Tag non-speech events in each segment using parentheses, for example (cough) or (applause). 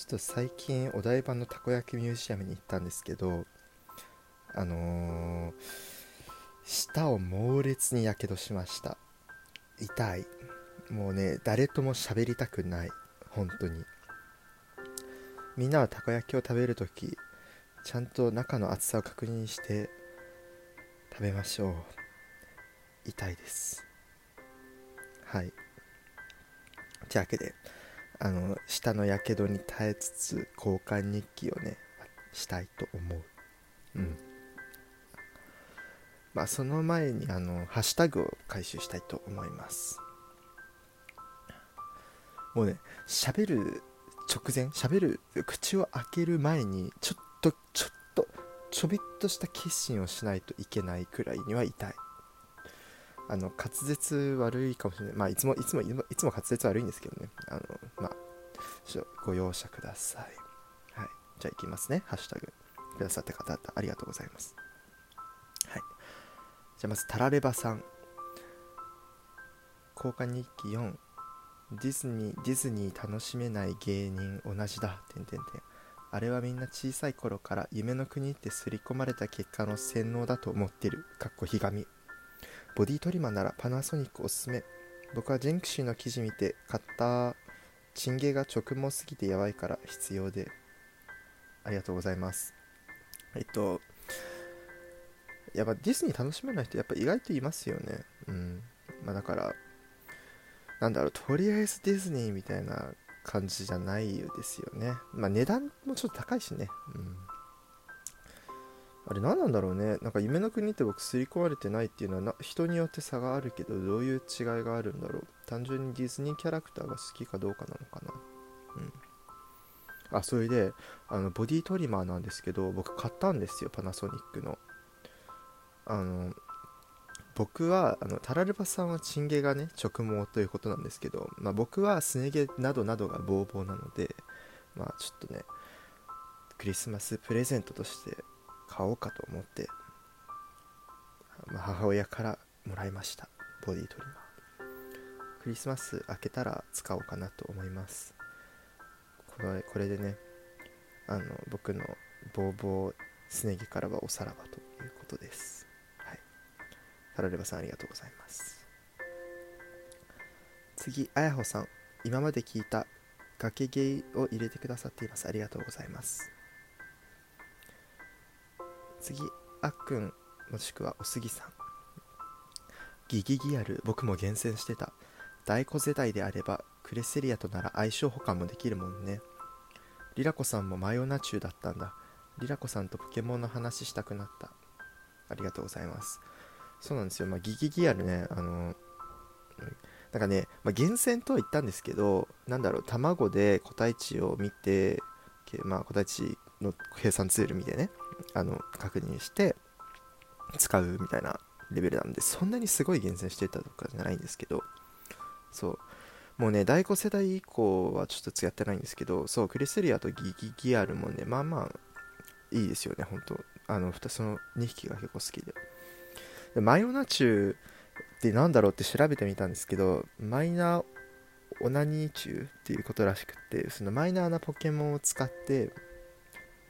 ちょっと最近お台場のたこ焼きミュージアムに行ったんですけどあのー、舌を猛烈にやけどしました。痛い。もうね誰とも喋りたくない。本当に。みんなはたこ焼きを食べるときちゃんと中の厚さを確認して食べましょう。痛いです。はい。というわけであの舌のやけどに耐えつつ交換日記をねしたいと思う。うん。まあその前にあのハッシュタグを回収したいと思います。もうね喋る直前喋る口を開ける前にちょっとちょっとちょびっとした決心をしないといけないくらいには痛いあの滑舌悪いかもしれない。まあいつもいつもいつも滑舌悪いんですけどね。あのまあご容赦ください。はい。じゃあいきますね。ハッシュタグ。くださった方ありがとうございます。はい。じゃあまずタラレバさん。交換日記4ディズニーディズニー楽しめない芸人。同じだ。てんてんてん。あれはみんな小さい頃から夢の国って刷り込まれた結果の洗脳だと思ってる。かっこひがみ。ボディトリマーならパナソニックおすすめ。僕はジェンクシーの記事見て買った。チンゲが直毛すぎてやばいから必要で。ありがとうございます。えっとやっぱディズニー楽しめない人やっぱ意外といますよね。うん。まあだからなんだろうとりあえずディズニーみたいな感じじゃないですよね。まあ値段もちょっと高いしね。うん。あれ何なんだろうね。なんか夢の国って僕刷り込まれてないっていうのはな人によって差があるけどどういう違いがあるんだろう。単純にディズニーキャラクターが好きかどうかなのかな。うん。あそれであのボディトリマーなんですけど僕買ったんですよパナソニックの。あの僕はあのタラレバさんはチンゲがね直毛ということなんですけど、まあ、僕はすね毛などなどがボーボーなのでまあちょっとねクリスマスプレゼントとして買おうかと思って、まあ、母親からもらいましたボディトリマー。クリスマス明けたら使おうかなと思います。これこれでねあの僕のボーボーすね毛からはおさらばということです。はい。タラレバさんありがとうございます。次あやほさん。今まで聞いた崖ゲイを入れてくださっています。ありがとうございます。次あっくんもしくはおすぎさん。ギギギアル僕も厳選してた。大子世代であればクレセリアとなら相性補完もできるもんね。リラコさんもマヨナチューだったんだ。リラコさんとポケモンの話したくなった。ありがとうございます。そうなんですよ、まあ、ギギギアルねあのなんかね、まあ、厳選とは言ったんですけどなんだろう卵で個体値を見てまあ個体値の計算ツール見てね。あの確認して使うみたいなレベルなんでそんなにすごい厳選してたとかじゃないんですけどそう。もうね第5世代以降はちょっとやってないんですけどそうクリスリアとギギギアルもねまあまあいいですよね本当。あのその2匹が結構好きで。でマヨナチューってなんだろうって調べてみたんですけどマイナーオナニーチューっていうことらしくってそのマイナーなポケモンを使って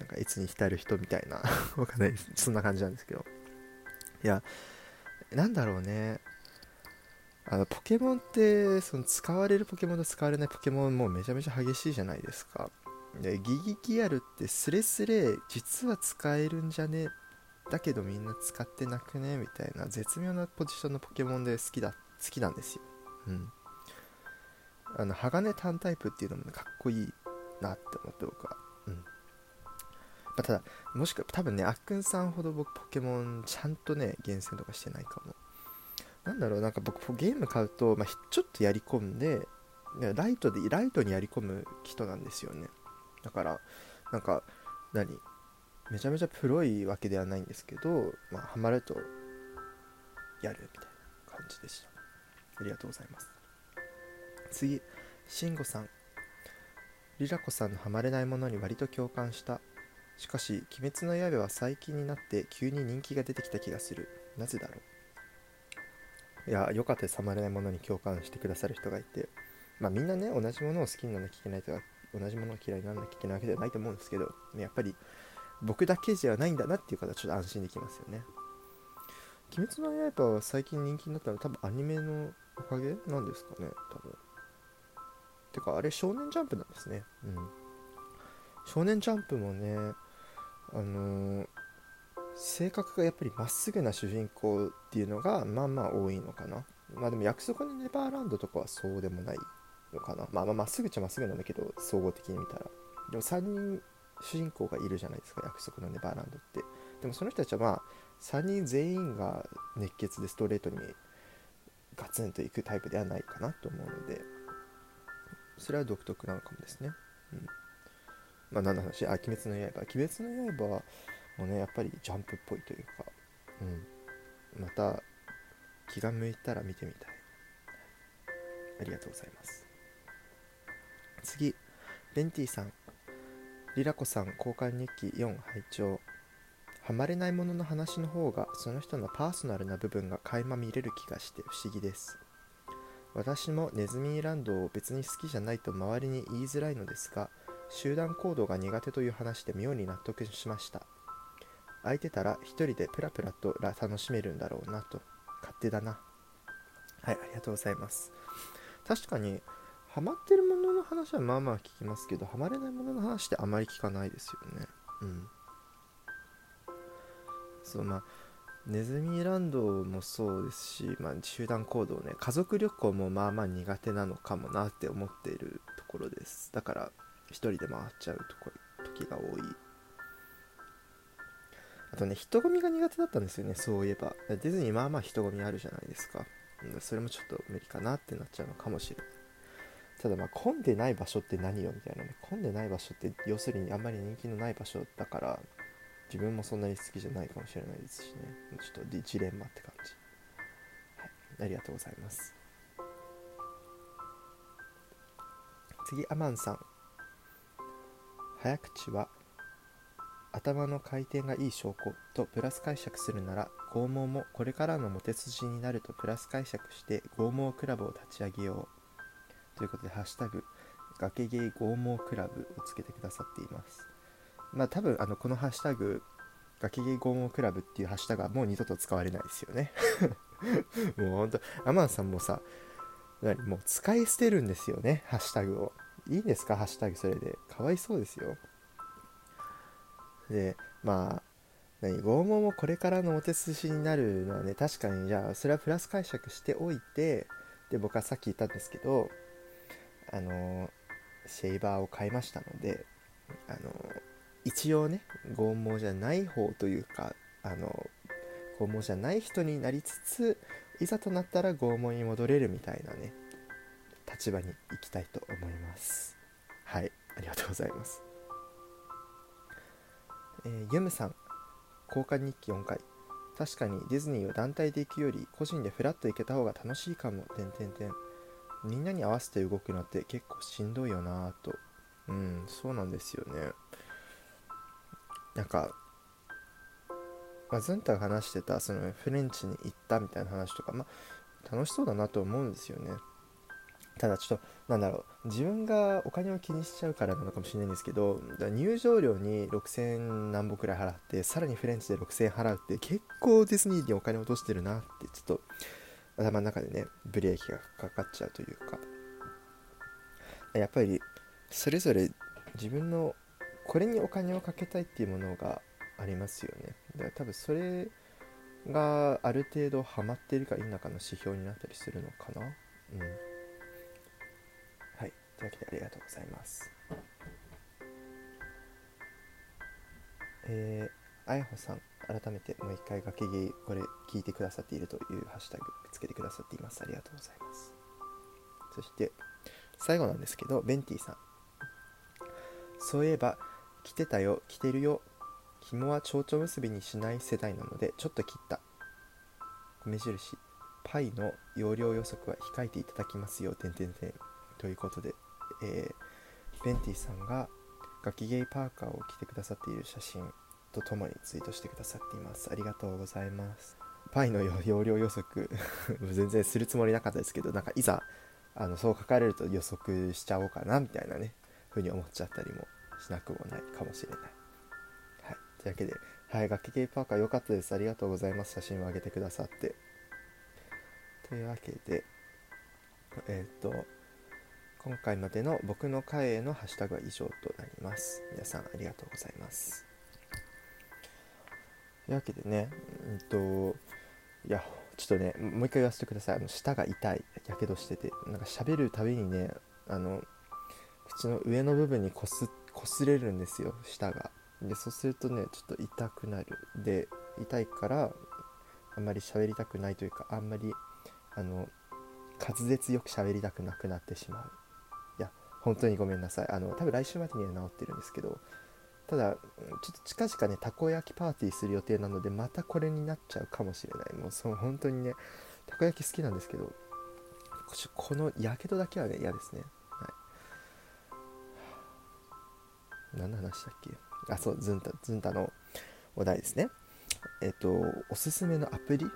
なんかいつに浸る人みたいな (laughs) わかんない。ですそんな感じなんですけど。いやなんだろうね。あのポケモンってその使われるポケモンと使われないポケモンもうめちゃめちゃ激しいじゃないですか。でギギギアルってスレスレ実は使えるんじゃね？だけどみんな使ってなくね？みたいな絶妙なポジションのポケモンで好きだ好きなんですよ。うん。あの鋼単タイプっていうのもかっこいいなって思って僕は。あ、ただ、もしくは多分ね、あっくんさんほど僕ポケモンちゃんとね、厳選とかしてないかも。なんだろう、なんか僕ゲーム買うと、まあ、ちょっとやり込んで、ライトで、ライトにやり込む人なんですよね。だから、なんか、何めちゃめちゃプロいわけではないんですけど、まあ、ハマると、やるみたいな感じでした。ありがとうございます。次、慎吾さん。リラコさんのハマれないものに割と共感したしかし「鬼滅の刃」は最近になって急に人気が出てきた気がする。なぜだろう？いやよかったですハマれないものに共感してくださる人がいて。まあみんなね同じものを好きにならなきゃいけないとか同じものを嫌いにならなきゃいけないわけではないと思うんですけどやっぱり僕だけじゃないんだなっていう方はちょっと安心できますよね。鬼滅の刃は最近人気になったのは多分アニメのおかげなんですかね多分。てかあれ少年ジャンプなんですね。うん。少年ジャンプもねあのー、性格がやっぱりまっすぐな主人公っていうのがまあまあ多いのかな。まあでも約束のネバーランドとかはそうでもないのかな。まあまあまっすぐっちゃまっすぐなんだけど総合的に見たら。でも3人主人公がいるじゃないですか約束のネバーランドって。でもその人たちはまあ3人全員が熱血でストレートにガツンといくタイプではないかなと思うので。それは独特なのかもですね。うん。まあ何の話？あ鬼滅の刃。鬼滅の刃もうねやっぱりジャンプっぽいというか。うん。また気が向いたら見てみたい。ありがとうございます。次。ベンティさん。リラコさん交換日記4拝聴。ハマれないものの話の方がその人のパーソナルな部分が垣間見れる気がして不思議です。私もネズミーランドを別に好きじゃないと周りに言いづらいのですが集団行動が苦手という話で妙に納得しました。空いてたら一人でプラプラと楽しめるんだろうなと。勝手だな。はいありがとうございます。確かにハマってるものの話はまあまあ聞きますけどハマれないものの話ってあまり聞かないですよね。うん。そうまあネズミランドもそうですし、まあ、集団行動ね家族旅行もまあまあ苦手なのかもなって思っているところです。だから一人で回っちゃうとこ時が多い。あとね人混みが苦手だったんですよねそういえば。ディズニーまあまあ人混みあるじゃないですか。それもちょっと無理かなってなっちゃうのかもしれない。ただまあ混んでない場所って何よみたいなね。混んでない場所って要するにあんまり人気のない場所だから自分もそんなに好きじゃないかもしれないですしね。ちょっとジレンマって感じ。はいありがとうございます。次アマンさん。早口は頭の回転がいい証拠とプラス解釈するなら剛毛もこれからのモテ筋になるとプラス解釈して剛毛クラブを立ち上げようということで「ハッシュタグ崖ゲイ剛毛クラブ」をつけてくださっています。まあ多分あのこのハッシュタグ崖ゲイ剛毛クラブっていうハッシュタグはもう二度と使われないですよね。(laughs) もうほんとアマンさんもさ何もう使い捨てるんですよねハッシュタグを。いいんですか？ハッシュタグそれで。かわいそうですよ。でまあ何？拷問もこれからのお手筋になるのはね確かにじゃあそれはプラス解釈しておいてで僕はさっき言ったんですけどあのシェイバーを買いましたのであの一応ね拷問じゃない方というかあの拷問じゃない人になりつついざとなったら拷問に戻れるみたいなね立場に行きたいと思います。はい。ありがとうございます。えー、ユムさん。交換日記4回。確かにディズニーは団体で行くより個人でフラッと行けた方が楽しいかも。てんてみんなに合わせて動くのって結構しんどいよなぁと。うんそうなんですよね。なんか、まあ、ズンタが話してたそのフレンチに行ったみたいな話とかまあ楽しそうだなと思うんですよね。ただちょっとなんだろう自分がお金を気にしちゃうからなのかもしれないんですけど入場料に6000何本くらい払ってさらにフレンチで6000円払うって結構ディズニーにお金落としてるなってちょっと頭の中でねブレーキがかかっちゃうというか。やっぱりそれぞれ自分のこれにお金をかけたいっていうものがありますよね。だから多分それがある程度ハマっているか否かの指標になったりするのかな。うん。というわけでありがとうございます。えー、あやほさん、改めてもう一回崖芸これ聞いてくださっているというハッシュタグつけてくださっています。ありがとうございます。そして、最後なんですけど、ベンティさん。そういえば、来てたよ、来てるよ。紐は蝶々結びにしない世代なので、ちょっと切った。米印、パイの容量予測は控えていただきますよ、てんてんてん。ということで、えー、ベンティさんがガキゲイパーカーを着てくださっている写真とともにツイートしてくださっていますありがとうございますパイの容量予測全然するつもりなかったですけどなんかいざあのそう書かれると予測しちゃおうかなみたいなねふうに思っちゃったりもしなくもないかもしれない。はい、というわけで、はい、楽器系パーカー良かったです。ありがとうございます。写真を上げてくださって。というわけで、えっ、と、今回までの僕の会へのハッシュタグは以上となります。皆さんありがとうございます。というわけでね、うんと、いや、ちょっとね、もう一回言わせてください。あの舌が痛い、やけどしてて、なんか喋るたびにね、あの、口の上の部分にこす擦れるんですよ、舌が。で、そうするとね、ちょっと痛くなる。で、痛いから、あんまり喋りたくないというか、あんまり、あの、滑舌よく喋りたくなくなってしまう。本当にごめんなさい。あの、多分来週までには治ってるんですけど、ただ、ちょっと近々ね、たこ焼きパーティーする予定なので、またこれになっちゃうかもしれない。もう、そう、本当にね、たこ焼き好きなんですけど、このやけどだけはね、嫌ですね。はい。何の話だっけ？あ、そう、ズンタ、ズンタのお題ですね。えっと、おすすめのアプリ？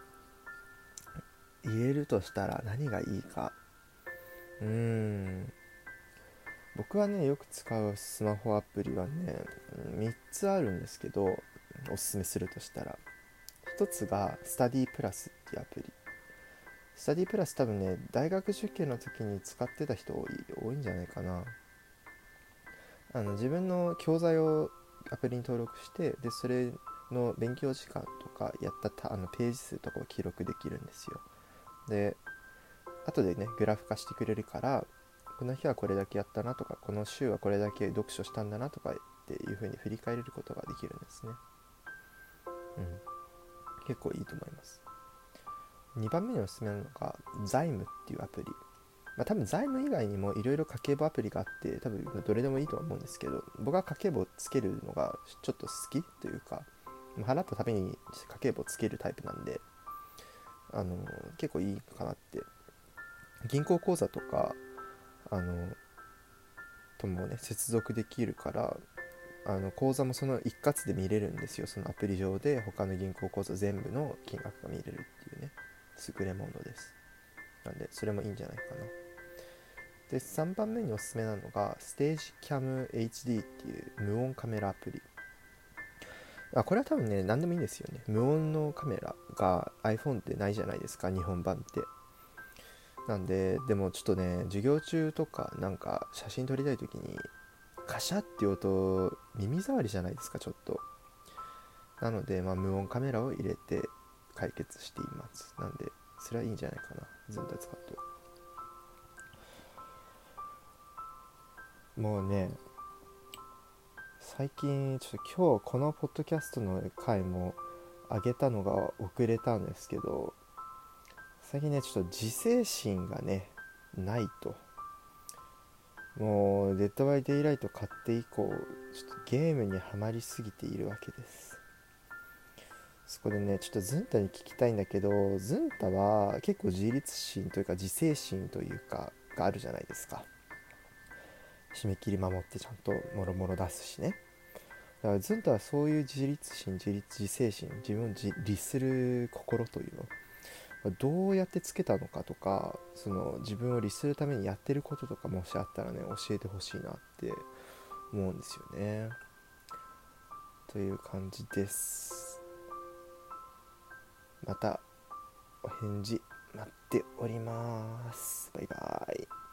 言えるとしたら何がいいか。うーん。僕はねよく使うスマホアプリはね3つあるんですけどおすすめするとしたら。1つがスタディプラスっていうアプリ。スタディプラス多分ね大学受験の時に使ってた人多い多いんじゃないかな。あの自分の教材をアプリに登録してでそれの勉強時間とかやったあのページ数とかを記録できるんですよ。で後でねグラフ化してくれるからこの日はこれだけやったなとかこの週はこれだけ読書したんだなとかっていう風に振り返れることができるんですね。うん。結構いいと思います。2番目におすすめなのが財務っていうアプリ。まあ多分財務以外にもいろいろ家計簿アプリがあって多分どれでもいいとは思うんですけど僕は家計簿つけるのがちょっと好きというか払ったために家計簿つけるタイプなんであの結構いいかなって。銀行口座とかあのともね接続できるからあの口座もその一括で見れるんですよ。そのアプリ上で他の銀行口座全部の金額が見れるっていうね。優れものです。なんでそれもいいんじゃないかな。で3番目におすすめなのがステージキャム HD っていう無音カメラアプリ。あこれは多分ね何でもいいんですよね。無音のカメラが iPhone ってないじゃないですか日本版って。なんででもちょっとね授業中とかなんか写真撮りたい時にカシャっていう音耳障りじゃないですかちょっと。なので、まあ、無音カメラを入れて解決しています。なんでそれはいいんじゃないかなずっと使うと。もうね最近ちょっと今日このポッドキャストの回も上げたのが遅れたんですけど最近ねちょっと自制心がねないと。もう Dead by Daylight 買って以降ちょっとゲームにはまりすぎているわけです。そこでねちょっとズンタに聞きたいんだけどズンタは結構自立心というか自制心というかがあるじゃないですか。締め切り守ってちゃんともろもろ出すしね。だからズンタはそういう自立心自立自制心自分を律する心というのどうやってつけたのかとかその自分を律するためにやってることとかもしあったらね教えてほしいなって思うんですよね。という感じです。またお返事待っております。バイバイ。